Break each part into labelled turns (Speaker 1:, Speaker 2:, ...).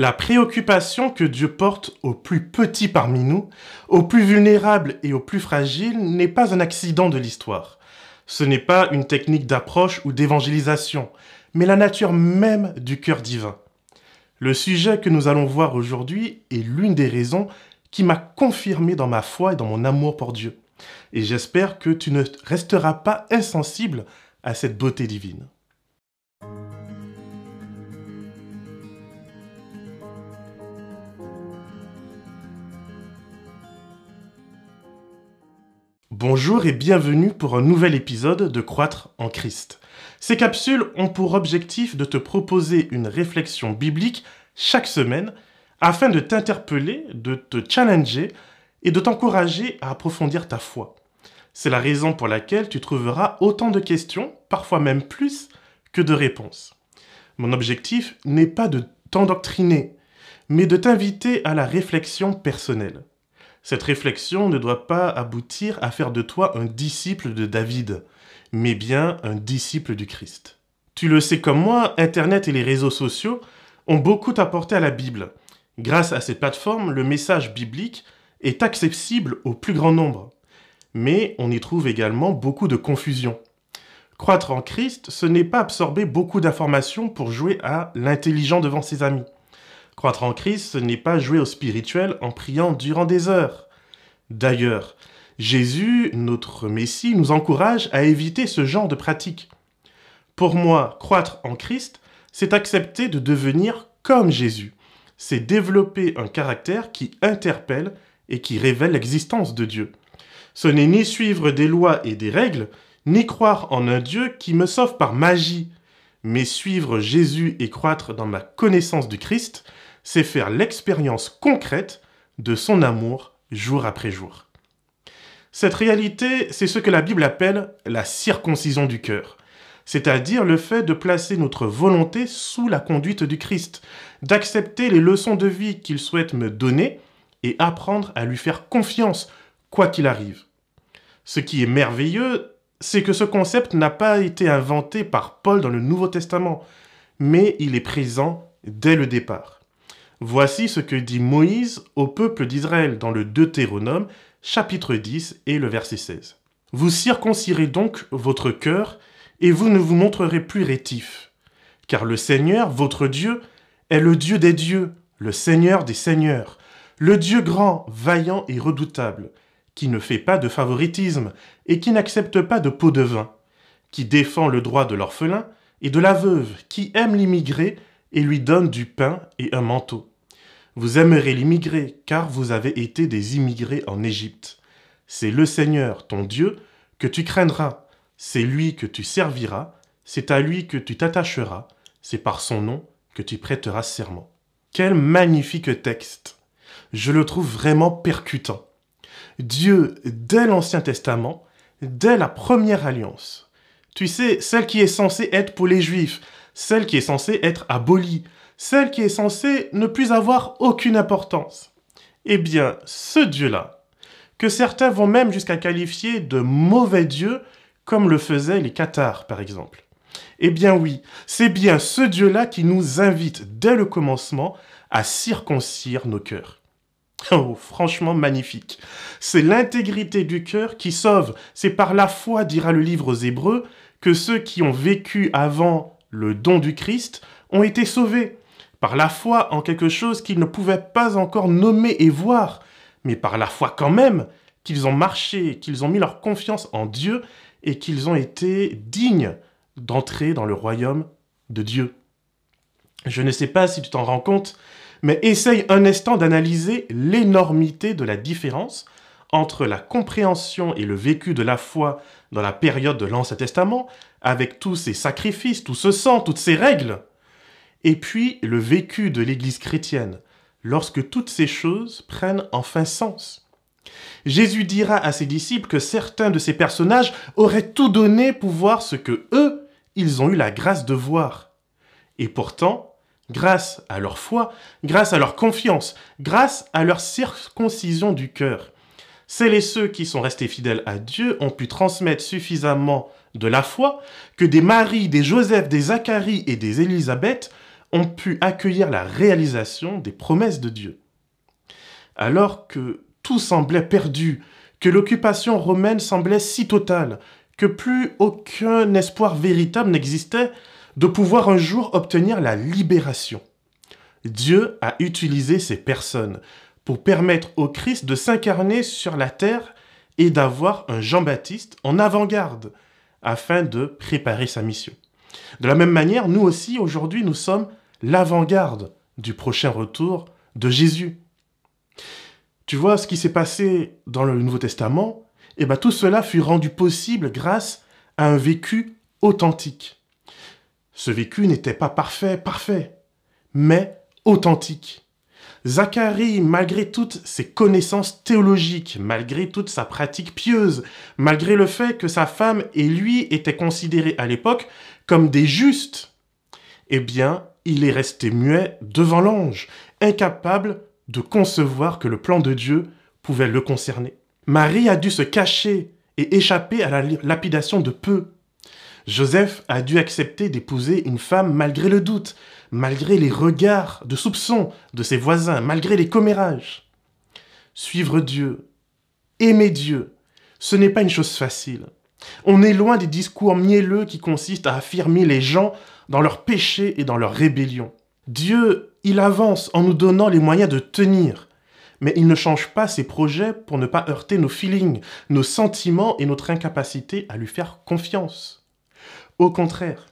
Speaker 1: La préoccupation que Dieu porte aux plus petits parmi nous, aux plus vulnérables et aux plus fragiles n'est pas un accident de l'histoire. Ce n'est pas une technique d'approche ou d'évangélisation, mais la nature même du cœur divin. Le sujet que nous allons voir aujourd'hui est l'une des raisons qui m'a confirmé dans ma foi et dans mon amour pour Dieu. Et j'espère que tu ne resteras pas insensible à cette beauté divine. Bonjour et bienvenue pour un nouvel épisode de Croître en Christ. Ces capsules ont pour objectif de te proposer une réflexion biblique chaque semaine afin de t'interpeller, de te challenger et de t'encourager à approfondir ta foi. C'est la raison pour laquelle tu trouveras autant de questions, parfois même plus, que de réponses. Mon objectif n'est pas de t'endoctriner, mais de t'inviter à la réflexion personnelle. Cette réflexion ne doit pas aboutir à faire de toi un disciple de David, mais bien un disciple du Christ. Tu le sais comme moi, Internet et les réseaux sociaux ont beaucoup apporté à la Bible. Grâce à ces plateformes, le message biblique est accessible au plus grand nombre. Mais on y trouve également beaucoup de confusion. Croître en Christ, ce n'est pas absorber beaucoup d'informations pour jouer à l'intelligent devant ses amis. Croître en Christ, ce n'est pas jouer au spirituel en priant durant des heures. D'ailleurs, Jésus, notre Messie, nous encourage à éviter ce genre de pratique. Pour moi, croître en Christ, c'est accepter de devenir comme Jésus. C'est développer un caractère qui interpelle et qui révèle l'existence de Dieu. Ce n'est ni suivre des lois et des règles, ni croire en un Dieu qui me sauve par magie, mais suivre Jésus et croître dans ma connaissance du Christ, c'est faire l'expérience concrète de son amour jour après jour. Cette réalité, c'est ce que la Bible appelle la circoncision du cœur, c'est-à-dire le fait de placer notre volonté sous la conduite du Christ, d'accepter les leçons de vie qu'il souhaite me donner et apprendre à lui faire confiance, quoi qu'il arrive. Ce qui est merveilleux, c'est que ce concept n'a pas été inventé par Paul dans le Nouveau Testament, mais il est présent dès le départ. Voici ce que dit Moïse au peuple d'Israël dans le Deutéronome, chapitre 10 et le verset 16. Vous circoncirez donc votre cœur, et vous ne vous montrerez plus rétifs. Car le Seigneur, votre Dieu, est le Dieu des dieux, le Seigneur des seigneurs, le Dieu grand, vaillant et redoutable, qui ne fait pas de favoritisme et qui n'accepte pas de pot de vin, qui défend le droit de l'orphelin et de la veuve, qui aime l'immigré et lui donne du pain et un manteau. Vous aimerez l'immigré, car vous avez été des immigrés en Égypte. C'est le Seigneur, ton Dieu, que tu craindras, c'est lui que tu serviras, c'est à lui que tu t'attacheras, c'est par son nom que tu prêteras serment. Quel magnifique texte. Je le trouve vraiment percutant. Dieu, dès l'Ancien Testament, dès la première alliance, tu sais, celle qui est censée être pour les Juifs, celle qui est censée être abolie, celle qui est censée ne plus avoir aucune importance. Eh bien, ce Dieu-là, que certains vont même jusqu'à qualifier de mauvais Dieu, comme le faisaient les Cathares, par exemple. Eh bien oui, c'est bien ce Dieu-là qui nous invite dès le commencement à circoncire nos cœurs. Oh, franchement magnifique. C'est l'intégrité du cœur qui sauve. C'est par la foi, dira le livre aux Hébreux, que ceux qui ont vécu avant le don du Christ ont été sauvés par la foi en quelque chose qu'ils ne pouvaient pas encore nommer et voir, mais par la foi quand même qu'ils ont marché, qu'ils ont mis leur confiance en Dieu et qu'ils ont été dignes d'entrer dans le royaume de Dieu. Je ne sais pas si tu t'en rends compte, mais essaye un instant d'analyser l'énormité de la différence entre la compréhension et le vécu de la foi dans la période de l'Ancien Testament, avec tous ces sacrifices, tout ce sang, toutes ces règles, et puis le vécu de l'Église chrétienne, lorsque toutes ces choses prennent enfin sens. Jésus dira à ses disciples que certains de ces personnages auraient tout donné pour voir ce que eux, ils ont eu la grâce de voir. Et pourtant, grâce à leur foi, grâce à leur confiance, grâce à leur circoncision du cœur, celles et ceux qui sont restés fidèles à Dieu ont pu transmettre suffisamment de la foi que des Marie, des Joseph, des Zacharie et des Élisabeth ont pu accueillir la réalisation des promesses de Dieu. Alors que tout semblait perdu, que l'occupation romaine semblait si totale, que plus aucun espoir véritable n'existait de pouvoir un jour obtenir la libération. Dieu a utilisé ces personnes pour permettre au Christ de s'incarner sur la terre et d'avoir un Jean-Baptiste en avant-garde afin de préparer sa mission. De la même manière, nous aussi, aujourd'hui, nous sommes l'avant-garde du prochain retour de Jésus. Tu vois ce qui s'est passé dans le Nouveau Testament? Eh bien, tout cela fut rendu possible grâce à un vécu authentique. Ce vécu n'était pas parfait, parfait, mais authentique. Zacharie, malgré toutes ses connaissances théologiques, malgré toute sa pratique pieuse, malgré le fait que sa femme et lui étaient considérés à l'époque comme des justes, eh bien, il est resté muet devant l'ange, incapable de concevoir que le plan de Dieu pouvait le concerner. Marie a dû se cacher et échapper à la lapidation de peu. Joseph a dû accepter d'épouser une femme malgré le doute, malgré les regards de soupçon de ses voisins, malgré les commérages. Suivre Dieu, aimer Dieu, ce n'est pas une chose facile. On est loin des discours mielleux qui consistent à affirmer les gens dans leurs péchés et dans leur rébellion. Dieu, il avance en nous donnant les moyens de tenir, mais il ne change pas ses projets pour ne pas heurter nos feelings, nos sentiments et notre incapacité à lui faire confiance. Au contraire,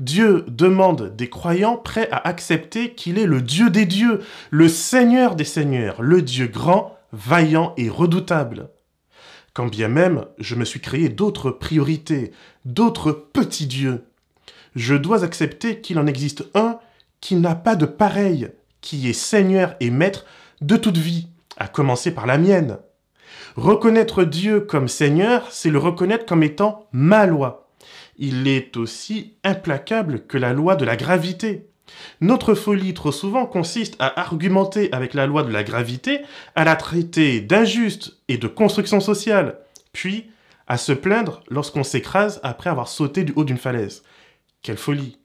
Speaker 1: Dieu demande des croyants prêts à accepter qu'il est le Dieu des dieux, le Seigneur des seigneurs, le Dieu grand, vaillant et redoutable. Quand bien même je me suis créé d'autres priorités, d'autres petits dieux, je dois accepter qu'il en existe un qui n'a pas de pareil, qui est Seigneur et Maître de toute vie, à commencer par la mienne. Reconnaître Dieu comme Seigneur, c'est le reconnaître comme étant ma loi il est aussi implacable que la loi de la gravité. Notre folie trop souvent consiste à argumenter avec la loi de la gravité, à la traiter d'injuste et de construction sociale, puis à se plaindre lorsqu'on s'écrase après avoir sauté du haut d'une falaise. Quelle folie.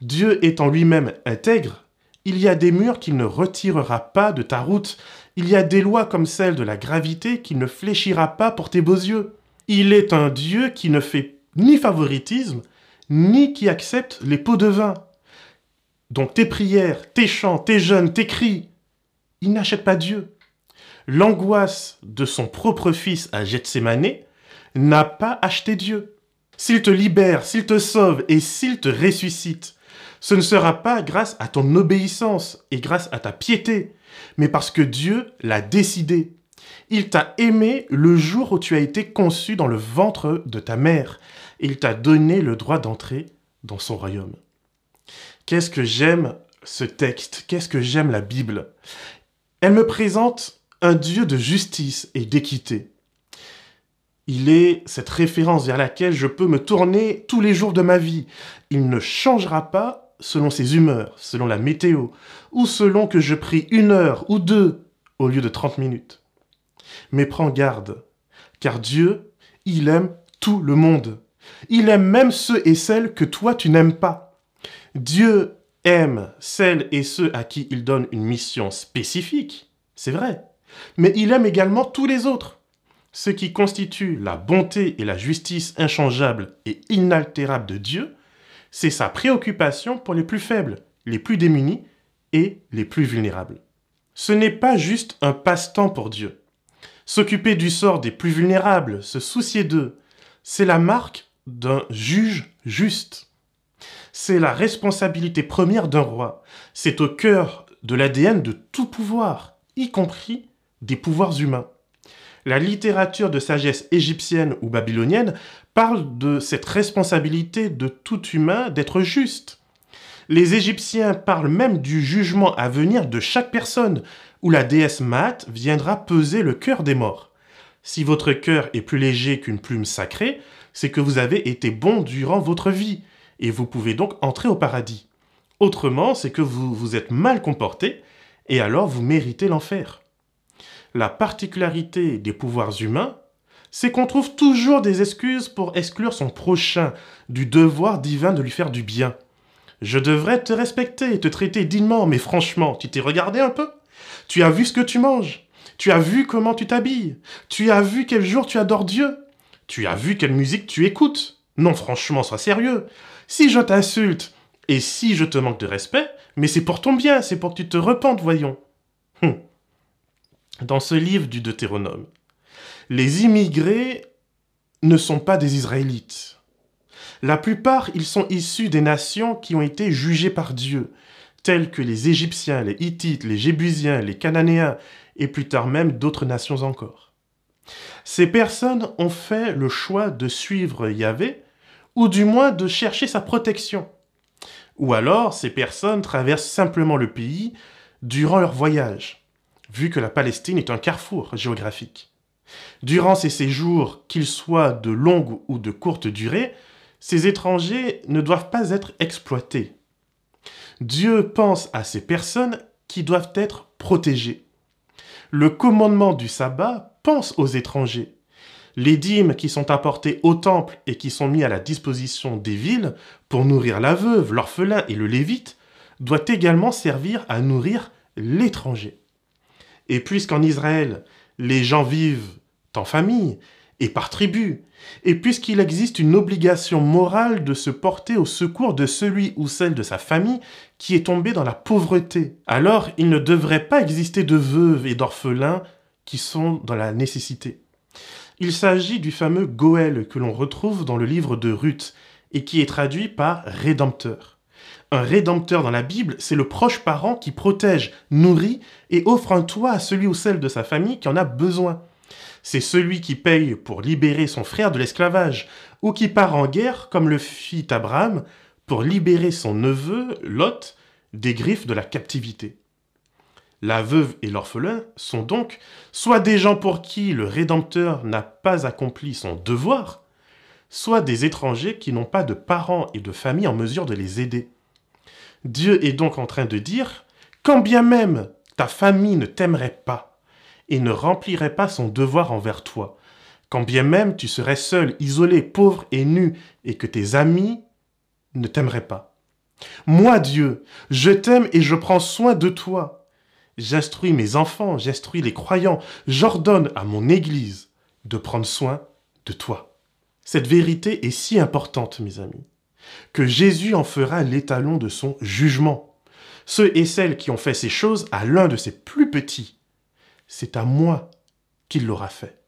Speaker 1: Dieu étant lui-même intègre, il y a des murs qu'il ne retirera pas de ta route, il y a des lois comme celle de la gravité qu'il ne fléchira pas pour tes beaux yeux. Il est un Dieu qui ne fait ni favoritisme, ni qui accepte les pots de vin. Donc tes prières, tes chants, tes jeûnes, tes cris, il n'achète pas Dieu. L'angoisse de son propre fils à Gethsemane n'a pas acheté Dieu. S'il te libère, s'il te sauve et s'il te ressuscite, ce ne sera pas grâce à ton obéissance et grâce à ta piété, mais parce que Dieu l'a décidé. Il t'a aimé le jour où tu as été conçu dans le ventre de ta mère il t'a donné le droit d'entrer dans son royaume. Qu'est-ce que j'aime ce texte, qu'est-ce que j'aime la Bible? Elle me présente un Dieu de justice et d'équité. Il est cette référence vers laquelle je peux me tourner tous les jours de ma vie. Il ne changera pas selon ses humeurs, selon la météo, ou selon que je prie une heure ou deux au lieu de trente minutes. Mais prends garde, car Dieu, il aime tout le monde. Il aime même ceux et celles que toi tu n'aimes pas. Dieu aime celles et ceux à qui il donne une mission spécifique, c'est vrai, mais il aime également tous les autres. Ce qui constitue la bonté et la justice inchangeable et inaltérable de Dieu, c'est sa préoccupation pour les plus faibles, les plus démunis et les plus vulnérables. Ce n'est pas juste un passe-temps pour Dieu. S'occuper du sort des plus vulnérables, se soucier d'eux, c'est la marque d'un juge juste. C'est la responsabilité première d'un roi. C'est au cœur de l'ADN de tout pouvoir, y compris des pouvoirs humains. La littérature de sagesse égyptienne ou babylonienne parle de cette responsabilité de tout humain d'être juste. Les Égyptiens parlent même du jugement à venir de chaque personne, où la déesse Maat viendra peser le cœur des morts. Si votre cœur est plus léger qu'une plume sacrée, c'est que vous avez été bon durant votre vie, et vous pouvez donc entrer au paradis. Autrement, c'est que vous vous êtes mal comporté, et alors vous méritez l'enfer. La particularité des pouvoirs humains, c'est qu'on trouve toujours des excuses pour exclure son prochain du devoir divin de lui faire du bien. Je devrais te respecter et te traiter dignement, mais franchement, tu t'es regardé un peu? Tu as vu ce que tu manges Tu as vu comment tu t'habilles Tu as vu quel jour tu adores Dieu Tu as vu quelle musique tu écoutes Non, franchement, sois sérieux. Si je t'insulte et si je te manque de respect, mais c'est pour ton bien, c'est pour que tu te repentes, voyons. Hum. Dans ce livre du Deutéronome, les immigrés ne sont pas des Israélites. La plupart, ils sont issus des nations qui ont été jugées par Dieu, telles que les Égyptiens, les Hittites, les Jébusiens, les Cananéens, et plus tard même d'autres nations encore. Ces personnes ont fait le choix de suivre Yahvé, ou du moins de chercher sa protection. Ou alors, ces personnes traversent simplement le pays durant leur voyage, vu que la Palestine est un carrefour géographique. Durant ces séjours, qu'ils soient de longue ou de courte durée, ces étrangers ne doivent pas être exploités. Dieu pense à ces personnes qui doivent être protégées. Le commandement du sabbat pense aux étrangers. Les dîmes qui sont apportées au temple et qui sont mis à la disposition des villes pour nourrir la veuve, l'orphelin et le lévite doivent également servir à nourrir l'étranger. Et puisqu'en Israël, les gens vivent en famille et par tribu, et puisqu'il existe une obligation morale de se porter au secours de celui ou celle de sa famille qui est tombé dans la pauvreté, alors il ne devrait pas exister de veuves et d'orphelins qui sont dans la nécessité. Il s'agit du fameux Goël que l'on retrouve dans le livre de Ruth et qui est traduit par rédempteur. Un rédempteur dans la Bible, c'est le proche parent qui protège, nourrit et offre un toit à celui ou celle de sa famille qui en a besoin. C'est celui qui paye pour libérer son frère de l'esclavage, ou qui part en guerre, comme le fit Abraham, pour libérer son neveu, Lot, des griffes de la captivité. La veuve et l'orphelin sont donc soit des gens pour qui le Rédempteur n'a pas accompli son devoir, soit des étrangers qui n'ont pas de parents et de famille en mesure de les aider. Dieu est donc en train de dire, quand bien même ta famille ne t'aimerait pas, et ne remplirait pas son devoir envers toi, quand bien même tu serais seul, isolé, pauvre et nu, et que tes amis ne t'aimeraient pas. Moi, Dieu, je t'aime et je prends soin de toi. J'instruis mes enfants, j'instruis les croyants, j'ordonne à mon Église de prendre soin de toi. Cette vérité est si importante, mes amis, que Jésus en fera l'étalon de son jugement. Ceux et celles qui ont fait ces choses à l'un de ses plus petits c'est à moi qu'il l'aura fait.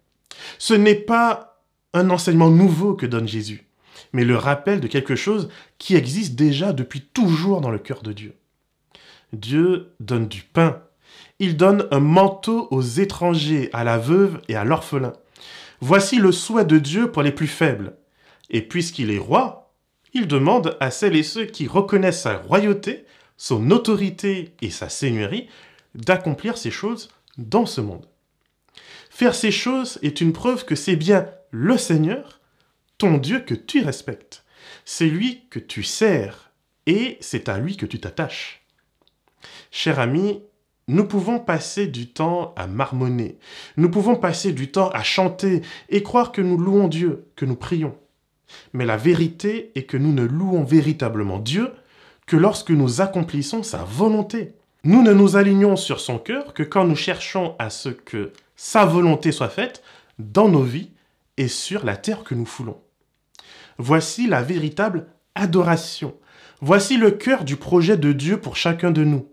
Speaker 1: Ce n'est pas un enseignement nouveau que donne Jésus, mais le rappel de quelque chose qui existe déjà depuis toujours dans le cœur de Dieu. Dieu donne du pain. Il donne un manteau aux étrangers, à la veuve et à l'orphelin. Voici le souhait de Dieu pour les plus faibles. Et puisqu'il est roi, il demande à celles et ceux qui reconnaissent sa royauté, son autorité et sa seigneurie d'accomplir ces choses dans ce monde. Faire ces choses est une preuve que c'est bien le Seigneur, ton Dieu, que tu respectes. C'est lui que tu sers et c'est à lui que tu t'attaches. Cher ami, nous pouvons passer du temps à marmonner, nous pouvons passer du temps à chanter et croire que nous louons Dieu, que nous prions. Mais la vérité est que nous ne louons véritablement Dieu que lorsque nous accomplissons sa volonté. Nous ne nous alignons sur son cœur que quand nous cherchons à ce que sa volonté soit faite dans nos vies et sur la terre que nous foulons. Voici la véritable adoration. Voici le cœur du projet de Dieu pour chacun de nous.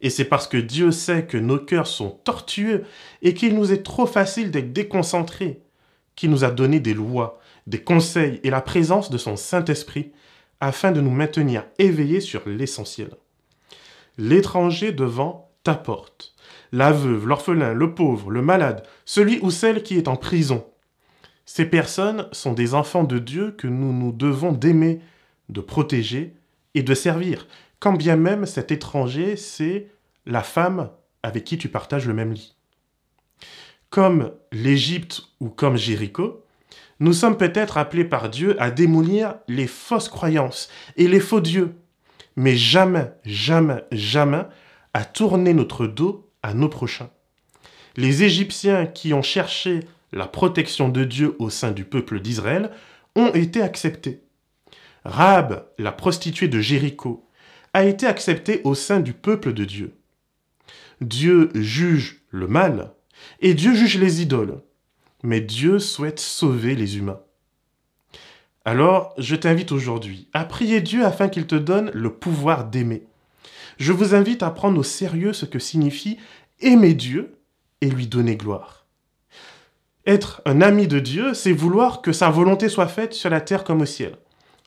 Speaker 1: Et c'est parce que Dieu sait que nos cœurs sont tortueux et qu'il nous est trop facile d'être déconcentrés, qu'il nous a donné des lois, des conseils et la présence de son Saint-Esprit afin de nous maintenir éveillés sur l'essentiel l'étranger devant ta porte, la veuve, l'orphelin, le pauvre, le malade, celui ou celle qui est en prison. Ces personnes sont des enfants de Dieu que nous nous devons d'aimer, de protéger et de servir, quand bien même cet étranger, c'est la femme avec qui tu partages le même lit. Comme l'Égypte ou comme Jéricho, nous sommes peut-être appelés par Dieu à démolir les fausses croyances et les faux dieux mais jamais, jamais, jamais à tourner notre dos à nos prochains. Les Égyptiens qui ont cherché la protection de Dieu au sein du peuple d'Israël ont été acceptés. Rahab, la prostituée de Jéricho, a été accepté au sein du peuple de Dieu. Dieu juge le mal et Dieu juge les idoles, mais Dieu souhaite sauver les humains. Alors, je t'invite aujourd'hui à prier Dieu afin qu'il te donne le pouvoir d'aimer. Je vous invite à prendre au sérieux ce que signifie aimer Dieu et lui donner gloire. Être un ami de Dieu, c'est vouloir que sa volonté soit faite sur la terre comme au ciel.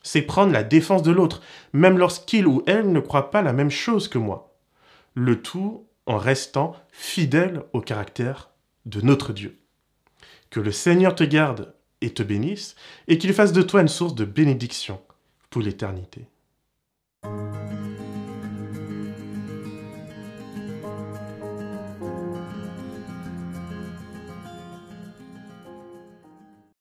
Speaker 1: C'est prendre la défense de l'autre, même lorsqu'il ou elle ne croit pas la même chose que moi. Le tout en restant fidèle au caractère de notre Dieu. Que le Seigneur te garde et te bénisse, et qu'il fasse de toi une source de bénédiction pour l'éternité.